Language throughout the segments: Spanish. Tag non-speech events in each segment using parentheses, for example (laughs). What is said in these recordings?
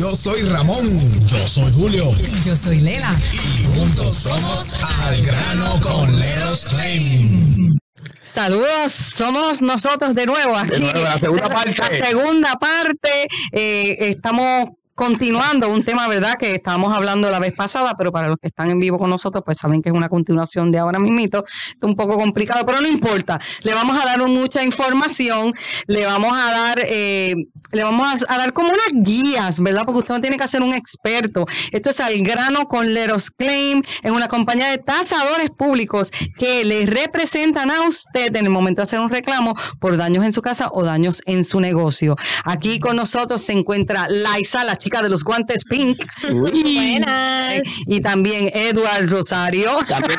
Yo soy Ramón. Yo soy Julio. Y yo soy Lela. Y juntos somos Al Grano con Leros Claim. Saludos, somos nosotros de nuevo aquí. De nuevo, la segunda parte. La segunda parte. eh, estamos continuando un tema, ¿verdad? Que estábamos hablando la vez pasada, pero para los que están en vivo con nosotros, pues saben que es una continuación de ahora mismito. Es un poco complicado, pero no importa. Le vamos a dar mucha información, le vamos a dar, eh, le vamos a, a dar como unas guías, ¿verdad? Porque usted no tiene que ser un experto. Esto es al grano con Leros Claim, es una compañía de tasadores públicos que le representan a usted en el momento de hacer un reclamo por daños en su casa o daños en su negocio. Aquí con nosotros se encuentra Laisa, la chica de los guantes pink. Y, Buenas. y también Edward Rosario. También-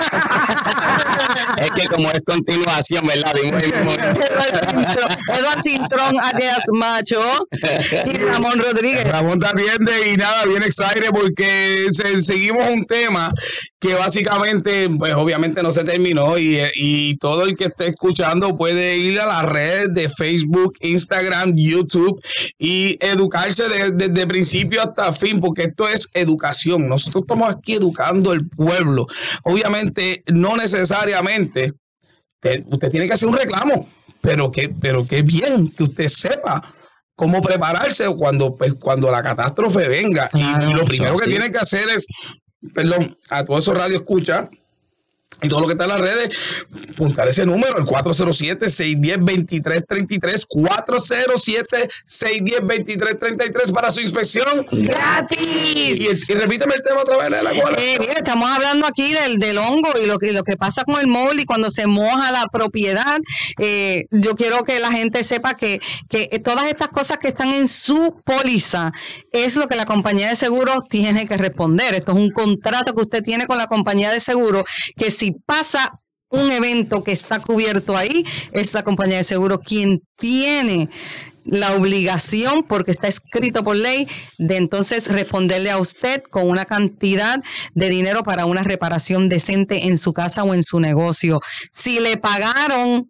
es que como es continuación, ¿verdad? Edward Cintrón, alias Macho. Y Ramón Rodríguez. Ramón te atiende y nada, bien excited porque se- seguimos un tema que básicamente, pues obviamente no se terminó y, y todo el que esté escuchando puede ir a la red de Facebook, Instagram, YouTube y educarse de- desde principio hasta fin porque esto es educación. Nosotros estamos aquí educando al pueblo. Obviamente, no necesariamente te- usted tiene que hacer un reclamo, pero que, pero que bien que usted sepa cómo prepararse cuando, pues, cuando la catástrofe venga. Claro, y lo primero que sí. tiene que hacer es, perdón, a todos esos radio escucha y todo lo que está en las redes, apuntar ese número, el 407-610-2333, 407-610-2333 para su inspección. ¡Gratis! Y, y repíteme el tema otra vez. Eh, mire, estamos hablando aquí del, del hongo y lo que, lo que pasa con el móvil y cuando se moja la propiedad. Eh, yo quiero que la gente sepa que, que todas estas cosas que están en su póliza es lo que la compañía de seguros tiene que responder. Esto es un contrato que usted tiene con la compañía de seguros que si pasa un evento que está cubierto ahí, es la compañía de seguros quien tiene la obligación, porque está escrito por ley, de entonces responderle a usted con una cantidad de dinero para una reparación decente en su casa o en su negocio. Si le pagaron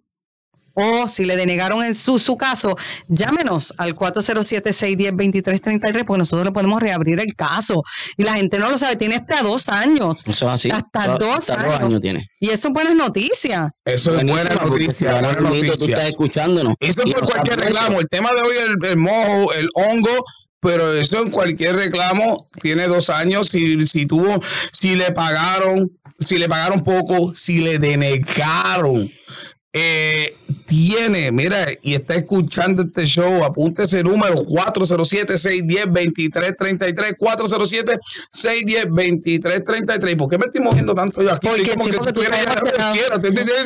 o si le denegaron en su, su caso, llámenos al 407-610-2333 porque nosotros le podemos reabrir el caso. Y la gente no lo sabe, tiene hasta dos años. Eso es así. Hasta Hasta dos hasta dos años. años tiene. Y eso es buenas noticias. Eso es buena noticia, buena mismo Tú noticia. estás escuchándonos. Eso Y por cualquier reclamo. El tema de hoy es el, el mojo, el hongo, pero eso en cualquier reclamo tiene dos años. Si, si tuvo, si le pagaron, si le pagaron poco, si le denegaron. Eh, tiene, mira, y está escuchando este show, apunte ese número 407-610-2333, 407-610-2333. ¿Por qué me estoy moviendo tanto yo aquí? Porque Estoy como sí, que porque tú estoy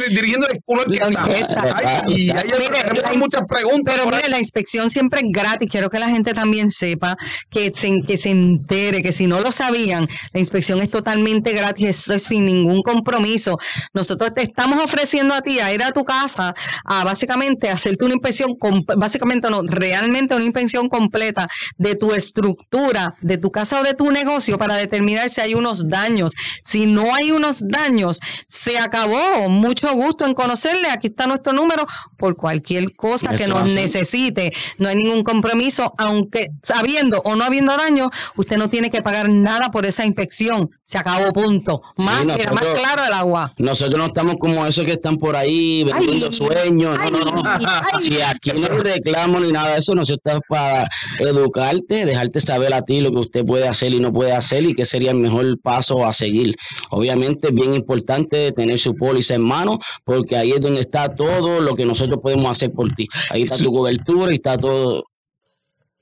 dirigiendo una orquesta. y hay, muchas preguntas. Pero mire, la inspección siempre es gratis. Quiero que la gente también sepa, que se, que se entere, que si no lo sabían, la inspección es totalmente gratis, eso es sin ningún compromiso. Nosotros te estamos ofreciendo a ti a ir a tu casa a básicamente hacerte una inspección, básicamente no, realmente una inspección completa de tu estructura, de tu casa o de tu negocio para determinar si hay unos daños. Si no hay unos daños, se acabó. Mucho gusto en conocerle. Aquí está nuestro número por cualquier cosa que nos así. necesite. No hay ningún compromiso, aunque sabiendo o no habiendo daño, usted no tiene que pagar nada por esa inspección. Se acabó, punto. Sí, Más, mira, más claro el agua. Nosotros no estamos como esos que están por ahí vendiendo Ay, sueños. No, no, no. ay. Si aquí no hay reclamo ni nada de eso, nosotros estamos para educarte, dejarte saber a ti lo que usted puede hacer y no puede hacer y qué sería el mejor paso a seguir. Obviamente es bien importante tener su póliza en mano porque ahí es donde está todo lo que nosotros podemos hacer por ti. Ahí está tu cobertura y está todo.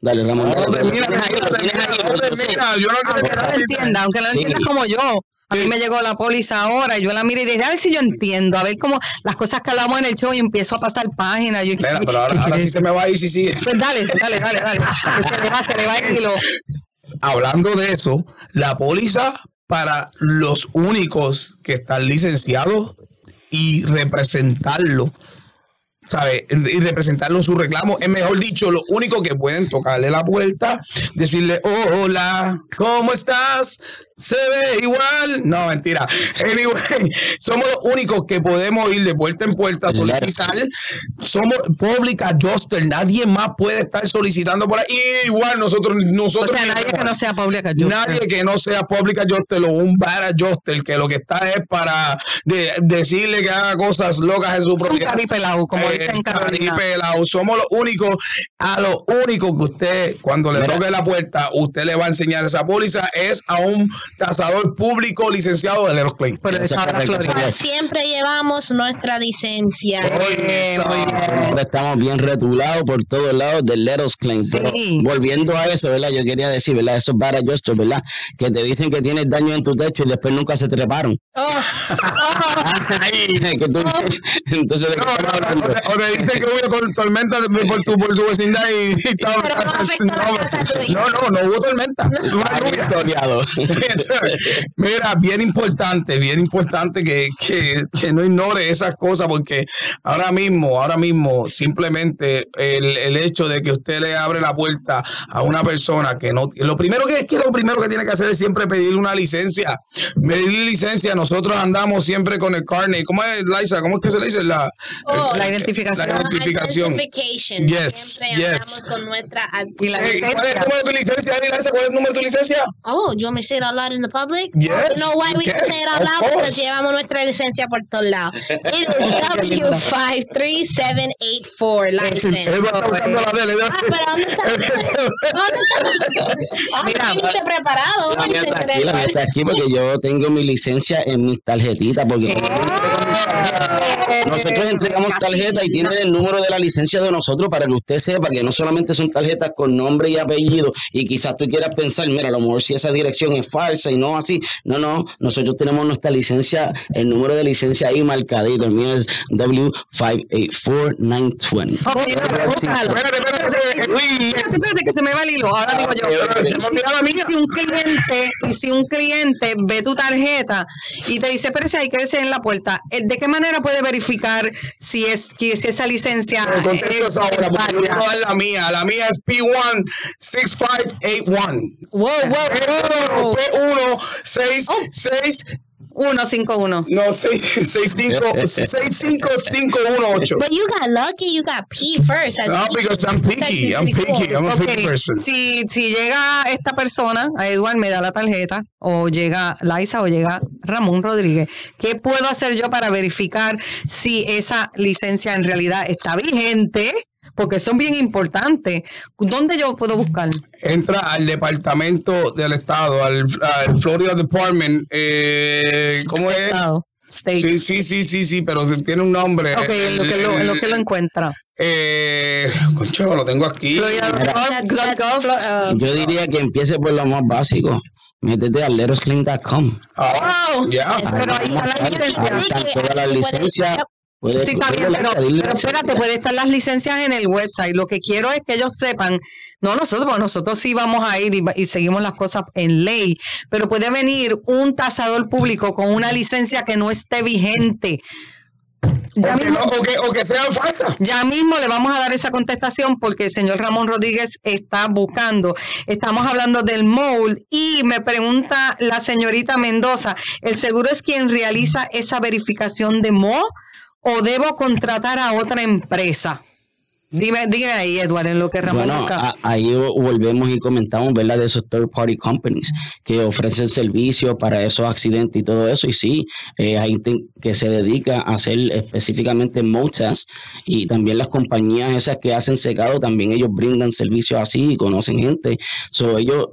Dale, Ramón. No, dale, dale. termina, Lo lo no termina. Yo no quiero Aunque que no lo entienda, aunque lo Sí. entiendas como yo. A mí me llegó la póliza ahora, yo la miro y dije, a ver si yo entiendo, a ver cómo las cosas que hablamos en el show y empiezo a pasar páginas. Yo, pero ahora, ahora sí se me va a ir si sigue. Pues dale, dale, dale, dale. Que se le va, se le va el hilo. Hablando de eso, la póliza para los únicos que están licenciados y representarlo, ¿sabes? Y representarlo en su reclamo, es mejor dicho, los únicos que pueden tocarle la puerta, decirle, hola, ¿cómo estás? Se ve igual. No, mentira. Anyway, (laughs) somos los únicos que podemos ir de puerta en puerta a solicitar. Somos public adjuster. Nadie más puede estar solicitando por ahí. Y igual nosotros, O nosotros sea, nadie que no sea pública. yo- Nadie que no sea public adjuster o un bad adjuster que lo que está es para de- decirle que haga cosas locas en su Es un propiedad. caripelao, como Eh, dicen Carolina. caripelao. Somos los únicos, a lo único que usted, cuando le Mira. toque la puerta, usted le va a enseñar esa póliza es a un tasador público licenciado de Leros esa Siempre llevamos nuestra licencia. Bien. Siempre estamos bien retulados por todos lados del Let Us Claim. Sí. Pero volviendo a eso, ¿verdad? Yo quería decir, ¿verdad? Esos bar adjusters, ¿verdad? Que te dicen que tienes daño en tu techo y después nunca se treparon. (laughs) Que tú- entonces, ¿de qué No, estamos no, no, hablando? o te- o te dice que hubo tor- tormenta por tu, por tu vecindad y, y no. (laughs) No, no, no hubo tormenta. No. (laughs) (laughs) Mira, bien importante, bien importante que, que, que no ignore esas cosas porque ahora mismo, ahora mismo, simplemente el, el hecho de que usted le abre la puerta a una persona que no, lo primero que es que lo primero que tiene que hacer es siempre pedirle una licencia, pedirle licencia. Nosotros andamos siempre con el carnet. ¿Cómo es, Liza? ¿Cómo es que se le dice? La, Oh, La identificación. La identificación. Yes, Siempre yes. andamos con nuestra. Y la Hey, ¿Cuál es el licencia. número de tu licencia, Liza? ¿Cuál es el número de tu licencia? Oh, want me to say it in the public? Yes, You know why we can can, say it out loud? Porque llevamos nuestra licencia por todos lados. It is W53784 license. Él va a estar buscando la de él. Ah, pero ¿dónde está? ¿Dónde está? Ah, Mira. viniste preparado. La mía está señor aquí, la mía Edward. está aquí porque yo tengo mi licencia en mis tarjetitas. Porque nosotros entregamos tarjetas y tienen el número de la licencia de nosotros para que usted sepa que no solamente son tarjetas con nombre y apellido y quizás tú quieras pensar, mira, a lo mejor si esa dirección es falsa y no así. No, no, nosotros tenemos nuestra licencia, el número de licencia ahí marcadito. El mío es W584920. Ok, búscalo. Espérate, que se me va el hilo. Ahora digo yo. Y si un cliente, y si un cliente ve tu tarjeta y te dice, pero si hay que decir en la puerta, eh, ¿de qué manera puede verificar si es que si esa licencia Pero es, ahora, a la mía. La mía es P16581. Wow, wow, wow. P1 6 6 151. no 6 65 65518. But you got lucky. You got P first. as No, P. because I'm picky. I'm picky. I'm a Ok, picky person. Si, si llega esta persona, a Edward me da la tarjeta, o llega Laisa o llega Ramón Rodríguez, ¿qué puedo hacer yo para verificar si esa licencia en realidad está vigente? Porque son bien importantes. ¿Dónde yo puedo buscar? Entra al departamento del estado, al, al Florida Department. Eh, ¿Cómo es? Estado, state. Sí, sí, sí, sí, sí, pero tiene un nombre. Ok, en lo que lo, en lo, que lo encuentra. Eh, concho, lo tengo aquí. Uh, Yo diría que empiece por lo más básico. Métete a lerosclean.com. Ah, Oh, ya. es- Pero ahí está la Ahí licencia. están todas las licencias. Sí, está bien, pero, espérate, puede estar las licencias en el website. Lo que quiero es que ellos sepan, no nosotros, porque nosotros sí vamos a ir y, y seguimos las cosas en ley, pero puede venir un tasador público con una licencia que no esté vigente. Ya O que, mismo, no- o que- o que sean falsas. ya mismo le vamos a dar esa contestación porque el señor Ramón Rodríguez está buscando. Estamos hablando del mold y me pregunta la señorita Mendoza, ¿el seguro es quien realiza esa verificación de mo o debo contratar a otra empresa? Dime, dime ahí, Edward, en lo que Ramón Bueno, a- ahí volvemos y comentamos, ¿verdad? De esos third party companies que ofrecen servicios para esos accidentes y todo eso. Y sí, eh, hay gente que se dedica a hacer específicamente motas y también las compañías esas que hacen secado, también ellos brindan servicios así y conocen gente. So, ellos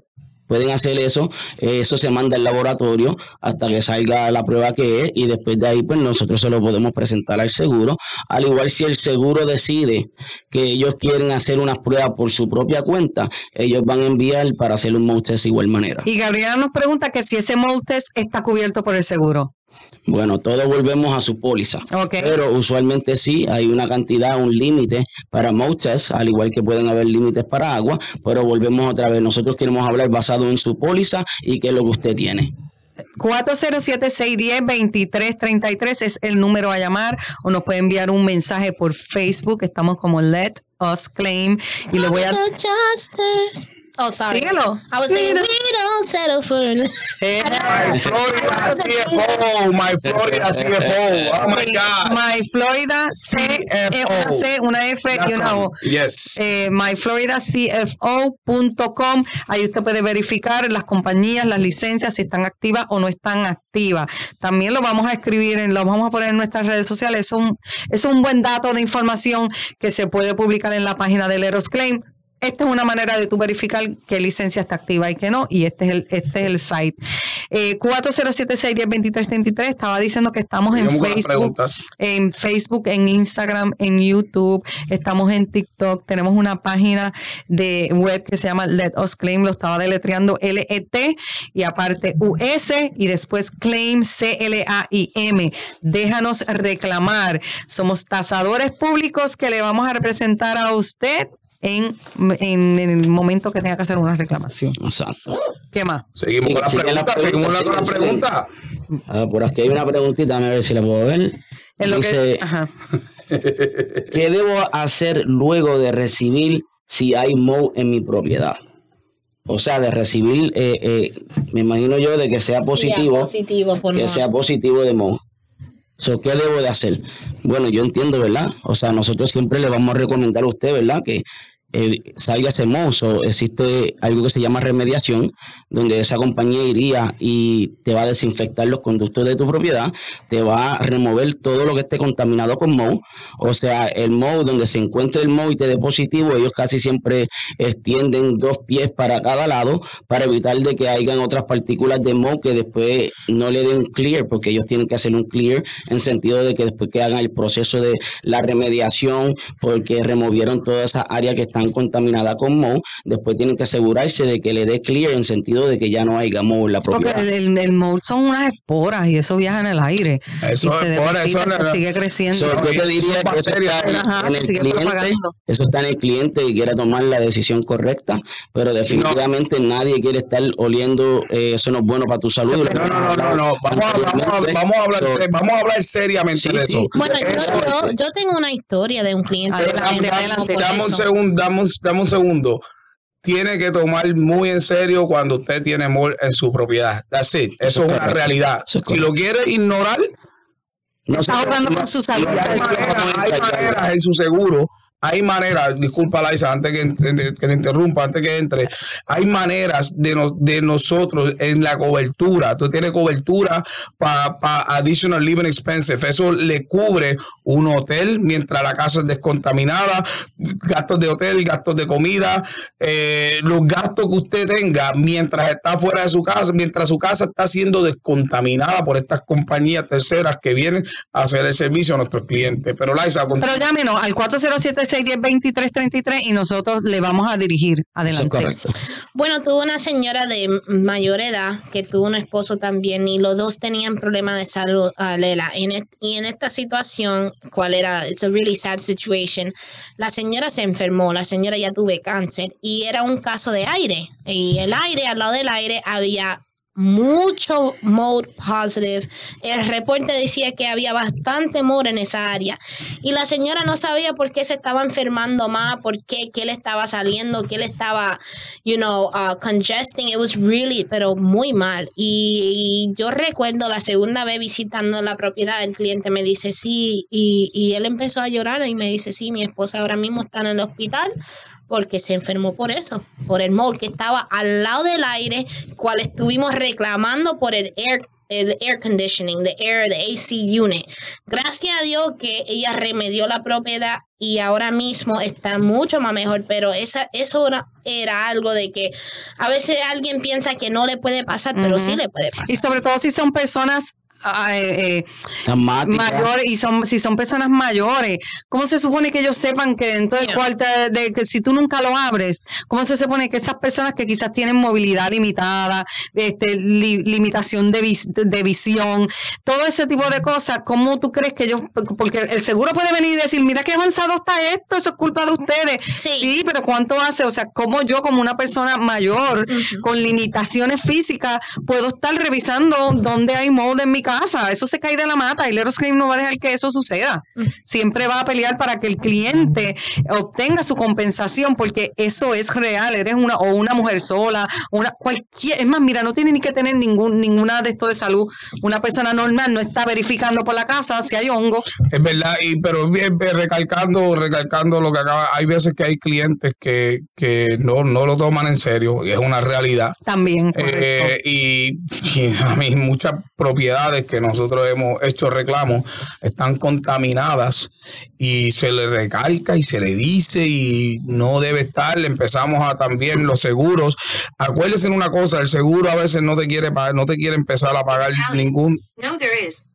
pueden hacer eso, eh, eso se manda al laboratorio hasta que salga la prueba que es y después de ahí pues nosotros se lo podemos presentar al seguro, al igual si el seguro decide que ellos quieren hacer unas pruebas por su propia cuenta, ellos van a enviar para hacer un mold de igual manera. Y Gabriela nos pregunta que si ese mold está cubierto por el seguro. Bueno, todos volvemos a su póliza. Ok. Pero usualmente sí, hay una cantidad, un límite para mold test, al igual que pueden haber límites para agua, pero volvemos otra vez. Nosotros queremos hablar basado en su póliza y qué es lo que usted tiene. 407-610-2333 es el número a llamar o nos puede enviar un mensaje por Facebook. Estamos como Let Us Claim y le voy a... Oh, sorry. Síguelo. I was thinking, we don't settle for My Florida CFO, my Florida CFO. Oh my God. My Florida C, eh, una C, una F y una O. Yes. Eh, myfloridacfo.com. Ahí usted puede verificar las compañías, las licencias, si están activas o no están activas. También lo vamos a escribir, en, lo vamos a poner en nuestras redes sociales. Es un, es un buen dato de información que se puede publicar en la página del Eros Claim. Esta es una manera de tú verificar qué licencia está activa y qué no, y este es el, este es el site. Eh, 407-610-2333, estaba diciendo que estamos en Facebook, en Facebook, en Instagram, en YouTube, estamos en TikTok, tenemos una página de web que se llama Let Us Claim, lo estaba deletreando L-E-T y aparte U-S y después Claim C-L-A-I-M. Déjanos reclamar. Somos tasadores públicos que le vamos a representar a usted en, en el momento que tenga que hacer una reclamación. Exacto. ¿Qué más? Seguimos Sigue- con la sigue la pregunta. Seguimos con la sigue, pregunta. Ah, por aquí hay una preguntita, a ver si la puedo ver. En lo Dice, que, ajá. (laughs) ¿qué debo hacer luego de recibir si hay mow en mi propiedad? O sea, de recibir, eh, eh, me imagino yo, de que sea positivo, positivo por que no. sea positivo de mow. So, ¿Qué debo de hacer? Bueno, yo entiendo, ¿verdad? O sea, nosotros siempre le vamos a recomendar a usted, ¿verdad? Que eh, salga ese mow. So, existe algo que se llama remediación, donde esa compañía iría y te va a desinfectar los conductos de tu propiedad, te va a remover todo lo que esté contaminado con mow. O sea, el mow, donde se encuentre el mow y te dé positivo, ellos casi siempre extienden dos pies para cada lado para evitar de que hayan otras partículas de mow que después no le den clear, porque ellos tienen que hacer un clear en sentido de que después que hagan el proceso de la remediación, porque removieron todas esas áreas que están contaminadas con mow, después tienen que asegurarse de que le dé clear en sentido de que ya no haya mow en la Porque propiedad. el, el, el mold son unas esporas y eso viaja en el aire. Eso y se eso se no- sigue creciendo. So, yo te Son diría que eso está Ajá, en el cliente, eso está en el cliente y quiere tomar la decisión correcta, pero definitivamente nadie quiere estar oliendo, eh, eso no es bueno para tu salud. No, no, no, no, no. Vamos a, vamos a- vamos a hablar, So, vamos a hablar seriamente Sí, de sí. eso. Bueno, Eso- yo, yo, yo tengo una historia de un cliente. Adelante, me llamó adelante. Dame un segundo, dame un, dame un segundo. Tiene que tomar muy en serio cuando usted tiene mol en su propiedad. That's it. Eso, es una correcto. realidad. Eso es si lo quiere ignorar, no Está jugando con su salud. hay maneras, hay maneras en su seguro. Hay maneras, disculpa Laisa, antes que, que te interrumpa, antes que entre, hay maneras de, no- de nosotros en la cobertura. Tú tienes cobertura para additional living expenses. Eso le cubre un hotel mientras la casa es descontaminada, gastos de hotel, gastos de comida, eh, los gastos que usted tenga mientras está fuera de su casa, mientras su casa está siendo descontaminada por estas compañías terceras que vienen a hacer el servicio a nuestros clientes. Pero Laisa, Pero llámenos al 407-610-2333 y nosotros le vamos a dirigir. Eso Adelante. correcto. Bueno, tuvo una señora de mayor edad que tuvo un esposo también y los dos tenían problemas de salud, ah, Lela. En et- y en esta situación, ¿cuál era? It's a really sad situation. La señora se enfermó, la señora ya tuve cáncer y era un caso de aire. Y el aire, al lado del aire, había mucho mold positive. El reporte decía que había bastante mold en esa área. Y la señora no sabía por qué se estaba enfermando más, por qué, qué le estaba saliendo, qué le estaba, you know, uh, congesting. It was really, pero muy mal. Y, y yo recuerdo la segunda vez visitando la propiedad, el cliente me dice, sí, y, y él empezó a llorar y me dice, sí, mi esposa ahora mismo está en el hospital porque se enfermó por eso, por el mold que estaba al lado del aire, cual estuvimos reclamando por el air el air conditioning, the air, the AC unit. Gracias a Dios que ella remedió la propiedad y ahora mismo está mucho más mejor, pero esa, eso era, era algo de que a veces alguien piensa que no le puede pasar, pero sí le puede pasar. Y sobre todo si son personas eh, eh, mayores y son si son personas mayores, ¿cómo se supone que ellos sepan que dentro del Yeah. cuarto de, de- que si tú nunca lo abres, cómo se supone que esas personas que quizás tienen movilidad limitada, este li- limitación de, vis- de visión, todo ese tipo de cosas, ¿cómo tú crees que ellos porque el seguro puede venir y decir, "Mira qué avanzado está esto, eso es culpa de ustedes." Sí. pero ¿cuánto hace? O sea, ¿cómo yo como una persona mayor con limitaciones físicas puedo estar revisando dónde hay mold en mi casa, eso se cae de la mata y Leros Claim no va a dejar que eso suceda. Siempre va a pelear para que el cliente obtenga su compensación porque eso es real, eres una o una mujer sola, una cualquier, es más, mira, no tiene ni que tener ningún ninguna de esto de salud. Una persona normal no está verificando por la casa si hay hongo. Es verdad, y pero bien, bien, recalcando, recalcando lo que acaba, hay veces que hay clientes que, que no, no lo toman en serio, y es una realidad. También. Eh, y, y a mí muchas propiedades que nosotros hemos hecho reclamos están contaminadas y se le recalca y se le dice y no debe estar. Empezamos a también los seguros. Acuérdense en una cosa, el seguro a veces no te quiere pagar, no te quiere empezar a pagar ningún No, there is.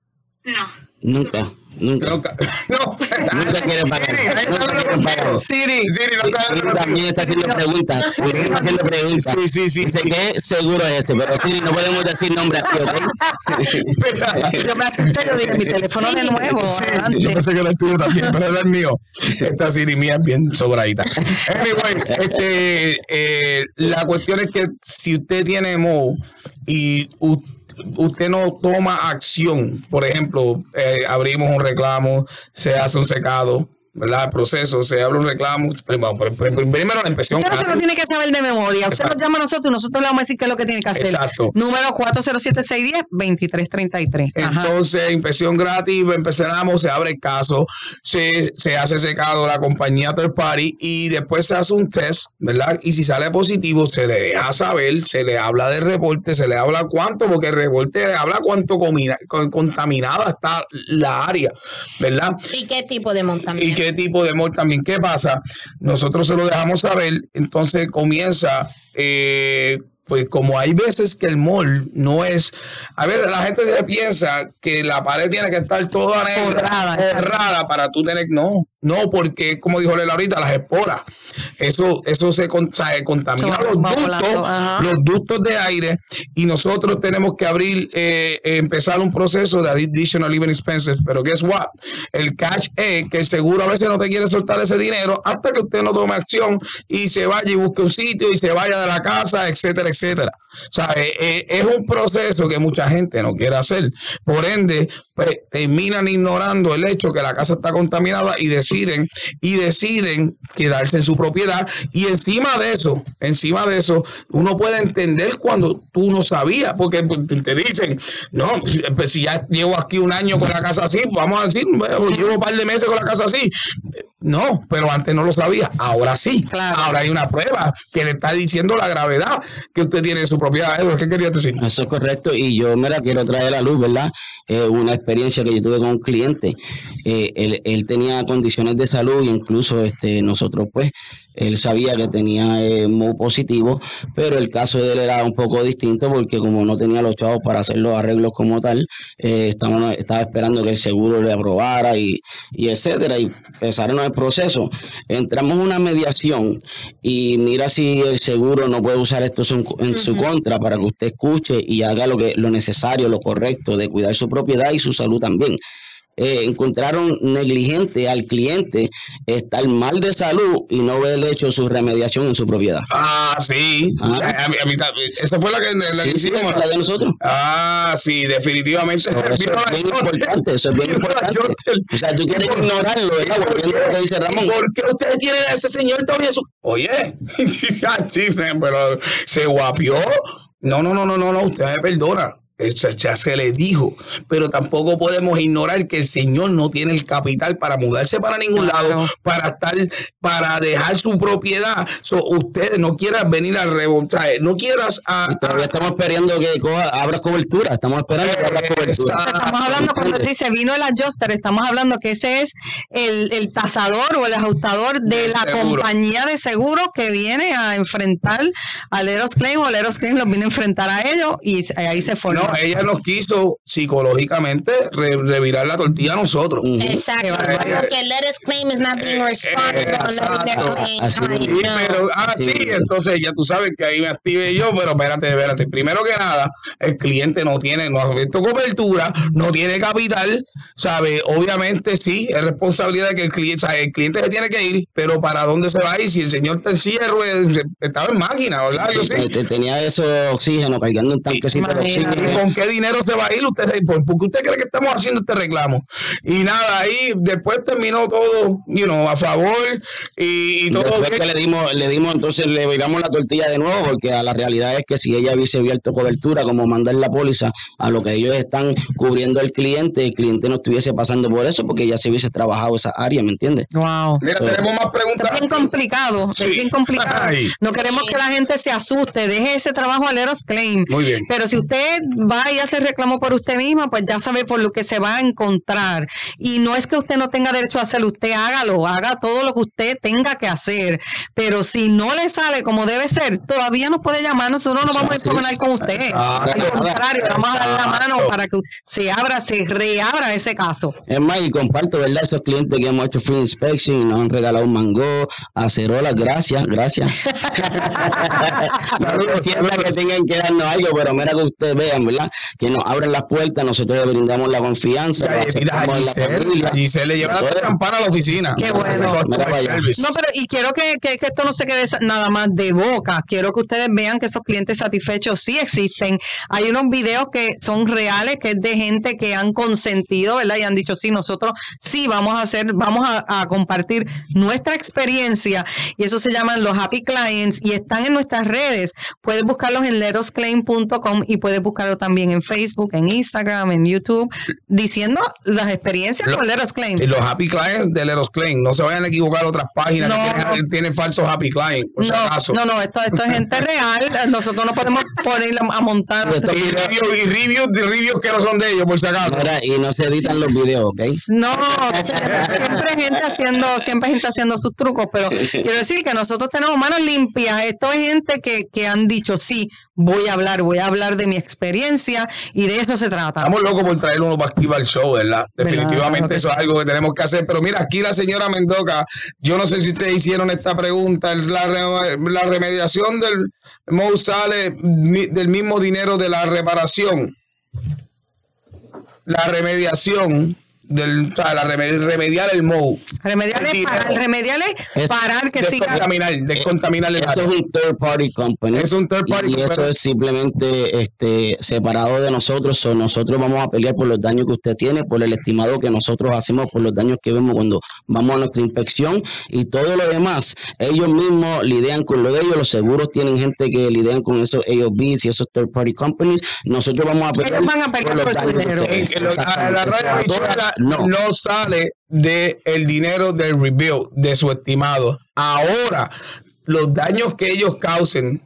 No. Nunca, nunca. no, (laughs) no. Nunca quieren pagar. Nunca quieren pagar. Siri. Siri, no te- Siri también está haciendo preguntas. Siri está haciendo preguntas. Sí, sí, sí. Dice que seguro es este, pero Siri no podemos decir nombre aquí, ¿ok? (laughs) Yo me asusté, yo dije, mi teléfono de nuevo. Sí, adelante. yo pensé que era el tuyo también, pero era el mío. Esta Siri mía es bien sobradita. Anyway, este, eh, la cuestión es que si usted tiene Mo y u- usted no toma acción, por ejemplo, eh, abrimos un reclamo, se hace un secado, ¿verdad? El proceso, se abre un reclamo, primero, primero la inspección. Usted no se lo tiene que saber de memoria. Usted Exacto. nos llama a nosotros y nosotros le vamos a decir qué es lo que tiene que hacer. Exacto. Número 407-610-2333. Ajá. Entonces, inspección gratis, empezamos, se abre el caso, se, se hace secado la compañía third party y después se hace un test, ¿verdad? Y si sale positivo, se le deja saber, se le habla del reporte, se le habla cuánto, porque el reporte habla cuánto comina- con- contaminada está la área, ¿verdad? ¿Y qué tipo de y montamiento? Tipo de mall también. ¿Qué pasa? Nosotros se lo dejamos saber, entonces comienza, eh, pues como hay veces que el mall no es, a ver, la gente se piensa que la pared tiene que estar toda negra, forrada para tú tener, no, no, porque como dijo Lela ahorita, las esporas, eso, eso se, con- se contamina los ductos, los ductos de aire y nosotros tenemos que abrir, eh, empezar un proceso de additional living expenses. Pero guess what? El catch es que el seguro a veces no te quiere soltar ese dinero hasta que usted no tome acción y se vaya y busque un sitio y se vaya de la casa, etcétera, etcétera. O sea, eh, eh, es un proceso que mucha gente no quiere hacer. Por ende, pues terminan ignorando el hecho que la casa está contaminada y deciden y deciden quedarse en su propiedad y encima de eso, encima de eso, uno puede entender cuando tú no sabías, porque te dicen, no, pues, si ya llevo aquí un año con la casa así, vamos a decir, llevo un par de meses con la casa así. No, pero antes no lo sabía, ahora sí. Claro. Ahora hay una prueba que le está diciendo la gravedad que usted tiene en su propiedad. Edward, ¿qué querías decir? Eso es correcto y yo me la quiero traer a la luz, ¿verdad? Eh, una experiencia que yo tuve con un cliente. Eh, él, él tenía condiciones de salud e incluso este, nosotros pues, él sabía que tenía eh, muy positivo, pero el caso de él era un poco distinto porque como no tenía los chavos para hacer los arreglos como tal, eh, estábamos- estaba esperando que el seguro le aprobara y, y etcétera, y empezaron el proceso. Entramos en una mediación y mira si el seguro no puede usar esto en, en su contra para que usted escuche y haga lo que lo necesario, lo correcto de cuidar su propiedad y su salud también. Eh, encontraron negligente al cliente estar mal de salud y no haber hecho su remediación en su propiedad. Ah, sí. Ah. O sea, a mí- a mí esa fue la que, la que Sí, sí, hicimos. la de nosotros. Ah, sí, definitivamente. Eso es bien (laughs) importante, eso es bien importante. O sea, tú quieres ignorarlo, ¿verdad? ¿Y por Volviendo a lo que dice? Ramón. ¿Y ¿Por qué ustedes quieren a ese señor todavía? Su... Oye, (laughs) pero se guapió. No, no, no, no, no, no, usted me perdona. Eso ya se le dijo, pero tampoco podemos ignorar que el señor no tiene el capital para mudarse para ningún Claro. lado, para estar, para dejar su propiedad. So, ustedes no quieran venir a revoltar, no quieras a, Y todavía estamos esperando que abras cobertura, estamos esperando que abras cobertura. Estamos hablando, cuando dice vino el adjuster, estamos hablando que ese es el, el tasador o el ajustador de la seguro. compañía de seguros que viene a enfrentar al Eros Claim o el Eros Claim los viene a enfrentar a ellos y ahí se forma. No, ella nos quiso psicológicamente re- revirar la tortilla a nosotros. Exacto, barbaridad. porque let us claim is not being responsible. Así. Sí, no. pero, ah, sí, entonces ya tú sabes que ahí me active yo, pero espérate, espérate. Primero que nada, el cliente no tiene, no ha abierto cobertura, no tiene capital, ¿sabe? Obviamente sí, es responsabilidad de que el cliente, o sea, el cliente se tiene que ir, pero ¿para dónde se va a ir? Si el señor te encierra, estaba en máquina, ¿verdad? Yo sí. Te- te- Tenía eso oxígeno, cargando un tanquecito de oxígeno con qué dinero se va a ir. Usted, ¿Por qué usted cree que estamos haciendo este reclamo? Y nada, ahí después terminó todo, you know, a favor y, y Y todo después que le dimos, le dimos, entonces le viramos la tortilla de nuevo, porque a la realidad es que si ella hubiese abierto cobertura, como mandar la póliza, a lo que ellos están cubriendo el cliente, el cliente no estuviese pasando por eso, porque ya se hubiese trabajado esa área, ¿me entiendes? Wow. Mira, tenemos más preguntas. Es bien complicado, Sí. es bien complicado. (laughs) Ay. No queremos que la gente se asuste, deje ese trabajo al Eros Claim. Muy bien. Pero si usted va y hace reclamo por usted misma, pues ya sabe por lo que se va a encontrar. Y no es que usted no tenga derecho a hacerlo, usted hágalo, haga todo lo que usted tenga que hacer. Pero si no le sale como debe ser, todavía nos puede llamar, nosotros no vamos a impugnar con usted. Al contrario, vamos a dar la mano para que se abra, se reabra ese caso. Es más, y comparto, ¿verdad? Esos clientes que hemos hecho free inspection y nos han regalado un mango, acerolas, gracias, gracias. (laughs) (laughs) Saludos, Siempre que tengan que darnos algo, pero mira que ustedes vean, ¿verdad? Que nos abren las puertas, nosotros le brindamos la confianza, a Giselle, familia. a Giselle le lleva la campana a la oficina. Qué bueno. No, pero y quiero que, que- que esto no se quede nada más de boca. Quiero que ustedes vean que esos clientes satisfechos sí existen. Hay unos videos que son reales, que es de gente que han consentido, ¿verdad? Y han dicho, sí, nosotros sí vamos a hacer, vamos a, a compartir nuestra experiencia. Y eso se llaman los Happy Clients y están en nuestras redes. Puedes buscarlos en lerosclaim.com y puedes buscarlo también en Facebook, en Instagram, en YouTube, diciendo las experiencias Lo- con Leros Claim. Y los happy clients de Leros Claim. No se vayan a equivocar otras páginas No, que tienen, falsos happy clients, por si No, acaso. no, no, esto, esto es gente real. Nosotros no podemos poner a montar. Y reviews, y reviews, que no son de ellos, por si acaso. Mira, y no se editan los videos, ¿ok? No, siempre hay gente haciendo, siempre hay gente haciendo sus trucos, pero (laughs) quiero decir que nosotros tenemos manos limpias. Esto es gente que, que han dicho, sí, voy a hablar, voy a hablar de mi experiencia y de eso se trata. Estamos locos por traer uno para activar el show, ¿verdad? Definitivamente eso es algo que tenemos que hacer. Pero mira, aquí la señora Mendoza, yo no sé si ustedes hicieron esta pregunta. La, la remediación del MOU sale del mismo dinero de la reparación. La remediación del, o sea, la remed- remediar el MOU. Remediar es parar, remediar es parar que siga. Descontaminar, descontaminar el Eso área. es un third party company. Es un third party Y eso es simplemente este, separado de nosotros. O nosotros vamos a pelear por los daños que usted tiene, por el estimado que nosotros hacemos, por los daños que vemos cuando vamos a nuestra inspección y todo lo demás. Ellos mismos lidian con lo de ellos. Los seguros tienen gente que lidian con esos AOBs y esos third party companies. Nosotros vamos a pelear, Ellos van a pelear los por su daños ustedes. la Exactamente. No. sale de el dinero del rebuild de su estimado. Ahora, los daños que ellos causen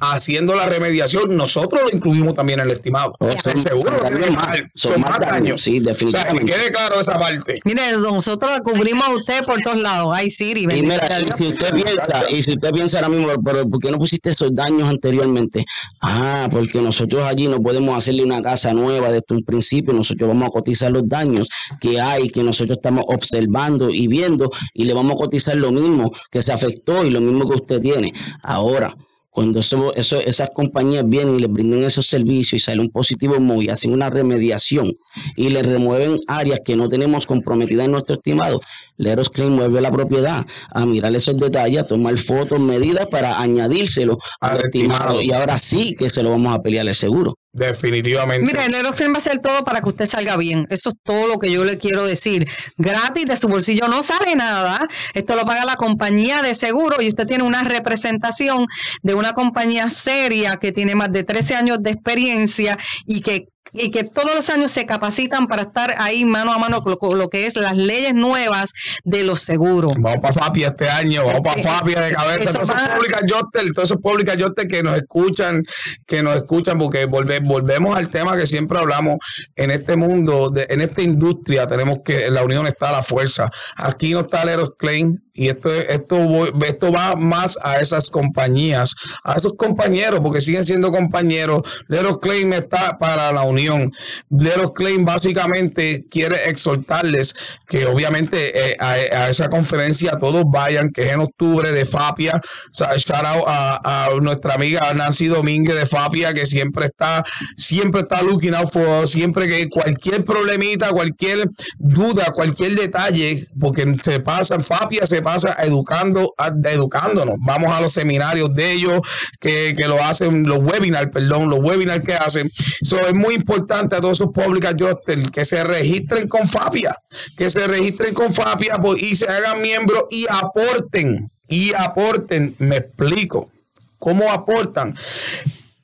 haciendo la remediación, nosotros lo incluimos también en el estimado. Oh, son- seguro son más- son, son más daños. daños, sí, O sea, que definitivamente. quede claro esa parte. Mire, nosotros la cubrimos a usted por todos lados. Ay, Siri, Y mira, y si usted piensa, y si usted piensa ahora mismo, pero ¿por qué no pusiste esos daños anteriormente? Ah, porque nosotros allí no podemos hacerle una casa nueva desde un principio, nosotros vamos a cotizar los daños que hay, que nosotros estamos observando y viendo, y le vamos a cotizar lo mismo que se afectó y lo mismo que usted tiene. Ahora, cuando eso, esas compañías vienen y les brindan esos servicios y sale un positivo y hacen una remediación y le remueven áreas que no tenemos comprometidas en nuestro estimado, Leros Claim mueve la propiedad a mirar esos detalles, a tomar fotos, medidas para añadírselo al, Al estimado. estimado. Y ahora sí que se lo vamos a pelear el seguro. Definitivamente. Mire, el Eroxen va a hacer todo para que usted salga bien. Eso es todo lo que yo le quiero decir. Gratis de su bolsillo no sale nada. Esto lo paga la compañía de seguro y usted tiene una representación de una compañía seria que tiene más de 13 años de experiencia y que y que todos los años se capacitan para estar ahí mano a mano con lo, que es las leyes nuevas de los seguros. Vamos para Fapia este año, vamos para Eh, Fapia de cabeza. Todos esos públicas Yostel, todos esos públicas Yostel que nos escuchan, que nos escuchan, porque volve- volvemos al tema que siempre hablamos en este mundo, de- en esta industria, tenemos que, la unión está la fuerza. Aquí no está el Eros Claim. Y esto, esto, esto va más a esas compañías, a esos compañeros, porque siguen siendo compañeros. Leros Claim está para la unión. Leros Claim básicamente quiere exhortarles que obviamente eh, a, a esa conferencia todos vayan, que es en octubre de Fapia. O sea, shout out a, a nuestra amiga Nancy Domínguez de Fapia, que siempre está, siempre está looking out for, siempre que cualquier problemita, cualquier duda, cualquier detalle, porque se pasa en Fapia, se pasa educando, educándonos. Vamos a los seminarios de ellos que, que lo hacen, los webinars, perdón, los webinars que hacen. So, es muy importante a todos esos public adjusters que se registren con FAPIA, que se registren con FAPIA pues, y se hagan miembros y aporten, y aporten. Me explico. ¿Cómo aportan?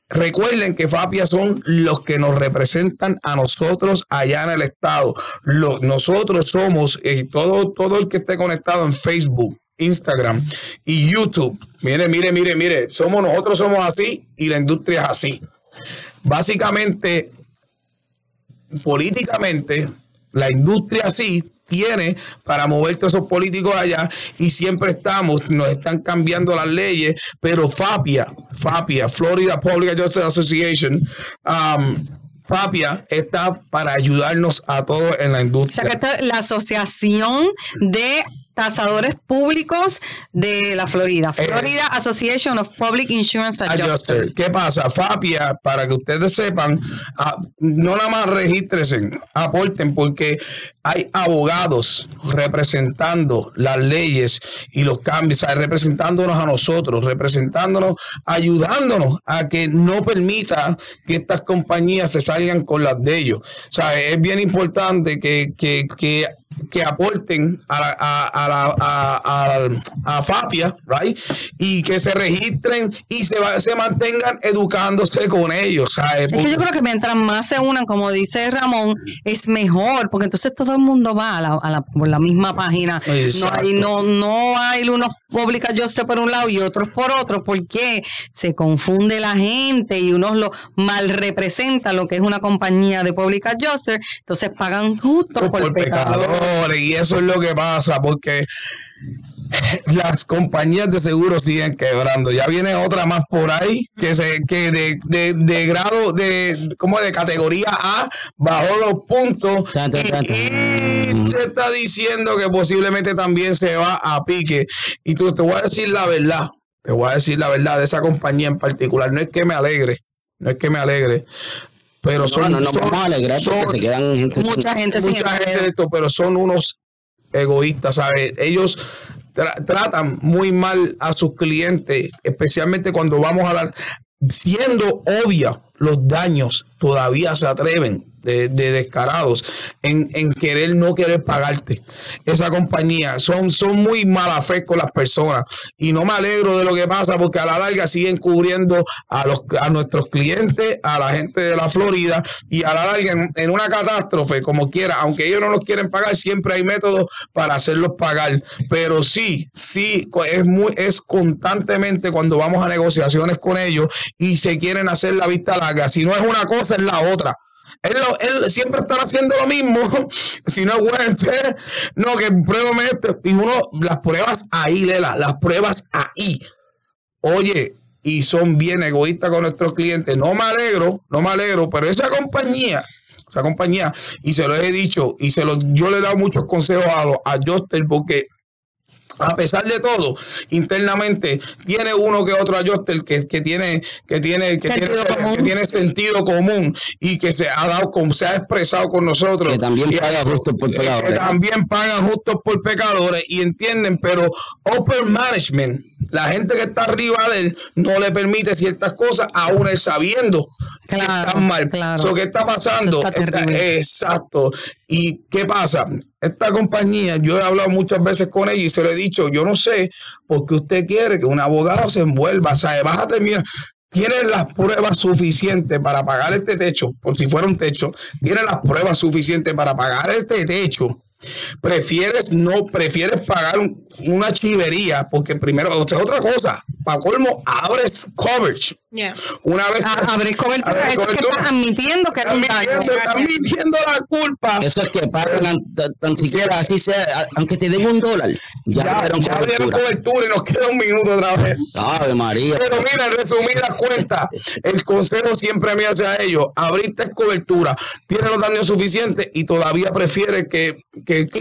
Recuerden que FAPIA son los que nos representan a nosotros allá en el estado. Nosotros somos, eh, todo, todo el que esté conectado en Facebook, Instagram y YouTube. Mire, mire, mire, mire. Somos nosotros somos así y la industria es así. Básicamente, políticamente, la industria así tiene para mover todos esos políticos allá y siempre estamos, nos están cambiando las leyes, pero FAPIA, FAPIA, Florida Public Justice Association, um, FAPIA está para ayudarnos a todos en la O industria. sea que esta es la Asociación de Tasadores Públicos de la Florida. Eh, Florida Association of Public Insurance Adjuster. Adjusters. ¿Qué pasa? FAPIA, para que ustedes sepan, ah, no nada más regístrense, aporten, porque hay abogados representando las leyes y los cambios, o sea, representándonos a nosotros, representándonos, ayudándonos a que no permita que estas compañías se salgan con las de ellos. O sea, es bien importante que, que, que que aporten a, la, a, a, la, a, a, a FAPIA, right? Y que se registren y se, va- se mantengan educándose con ellos, ¿sabes? Es que yo creo que mientras más se unan, como dice Ramón, es mejor, porque entonces todo el mundo va a la, a la, por la misma página. No hay, no, no hay unos public adjusters por un lado y otros por otro, porque se confunde la gente y unos lo mal representa lo que es una compañía de public adjuster, entonces pagan justo por, por pecador. pecadores y eso es lo que pasa porque las compañías de seguro siguen quebrando. Ya viene otra más por ahí que se que de, de, de grado de como de categoría A bajó los puntos. Tan, tan, tan, tan. Y se está diciendo que posiblemente también se va a pique. Y tú te voy a decir la verdad. Te voy a decir la verdad de esa compañía en particular. No es que me alegre, no es que me alegre. Pero son, No, no nos son- vamos a alegrar porque se quedan gente sin- Mucha gente sin mucha gente empleo. de esto, pero son unos egoístas, ¿sabes? Ellos tra- tratan muy mal a sus clientes, especialmente cuando vamos a dar, siendo obvia los daños, todavía se atreven de, de descarados en, en querer no querer pagarte. Esa compañía son, son muy mala fe con las personas y no me alegro de lo que pasa porque a la larga siguen cubriendo a, los, a nuestros clientes, a la gente de la Florida y a la larga en, una catástrofe como quiera, aunque ellos no nos quieren pagar, siempre hay métodos para hacerlos pagar. Pero sí, sí, es muy, es constantemente cuando vamos a negociaciones con ellos y se quieren hacer la vista larga. Si no es una cosa, es la otra. Él, lo- él siempre está haciendo lo mismo. (laughs) si no bueno, no, que pruébame esto. Y uno, las pruebas ahí, Lela, las pruebas ahí. Oye, y son bien egoístas con nuestros clientes. No me alegro, no me alegro, pero esa compañía, esa compañía, y se lo he dicho, y se lo, yo le he dado muchos consejos a los a Joster porque a pesar de todo, internamente tiene uno que otro adjuster que, que tiene que tiene que Sentido tiene, común. que tiene sentido común y que se ha dado con, se ha expresado con nosotros Que también Y- paga justos por que pecadores. también pagan justos por pecadores y entienden pero upper management la gente que está arriba de él no le permite ciertas cosas aún él sabiendo que están mal claro. So, ¿qué está pasando? Está Está-. Exacto. ¿Y qué pasa? Esta compañía, yo he hablado muchas veces con ella y se lo he dicho, yo no sé por qué usted quiere que un abogado se envuelva. O sea, vas a terminar. Tienes las pruebas suficientes para pagar este techo, por si fuera un techo, tienes las pruebas suficientes para pagar este techo. Prefieres no, prefieres pagar un- una chivería, porque primero, o sea, otra cosa, para colmo, abres coverage. Yeah. Una vez A- Abres cobertura, Abres eso es que cobertura. estás admitiendo que daño. admitiendo, está admitiendo la culpa. Eso es que pagan tan, tan siquiera así sea, aunque te den un dólar, ya, Ya, abrieron cobertura. cobertura y nos queda un minuto otra vez. Ave María. Pero mira, en resumidas cuentas, el consejo siempre me hace a ellos, abriste cobertura, tienes los daños suficientes y todavía prefiere que, que, que-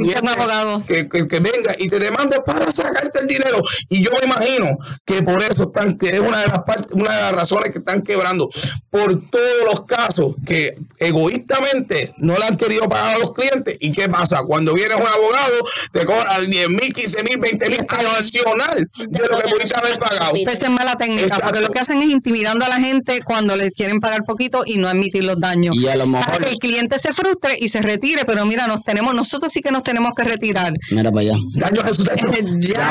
que venga y te demande para sacarte el dinero. Y yo me imagino que por eso están, que es una de las partes, una de las razones que están quebrando, por todos los casos que egoístamente no le han querido pagar a los clientes. ¿Y qué pasa? Cuando vienes un abogado, te cobra 10 mil, 15 mil, 20 mil adicional de lo que pudiste haber pagado. Esa es mala técnica, Exacto. porque lo que hacen es intimidando a la gente cuando les quieren pagar poquito y no admitir los daños. Y a lo mejor- Para que el cliente se frustre y se retire, pero mira, nos tenemos, nosotros sí que nos tenemos que retirar. Mira para allá. Daño a Jesús. Ya.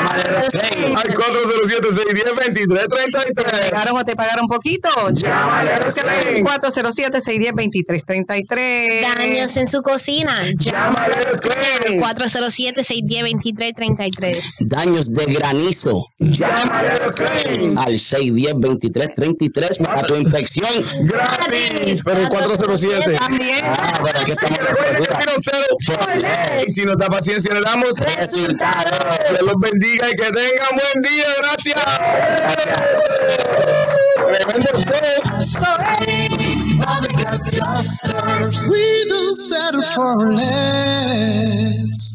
Al 407 610 ¿Te 2333 pagaron o te pagaron poquito? Llámale a Claim. 407-610-2333. Daños en su cocina. Llámale a Claim. 407-610-2333. Daños de granizo Llámale a Claim. al 610-2333 para tu inspección. Gratis. Pero el 407. También. Ah, pero aquí estamos. Y si nos da paciencia, le damos resultados. Dios los bendiga y que tengan buen día. Gracias. We settle for less.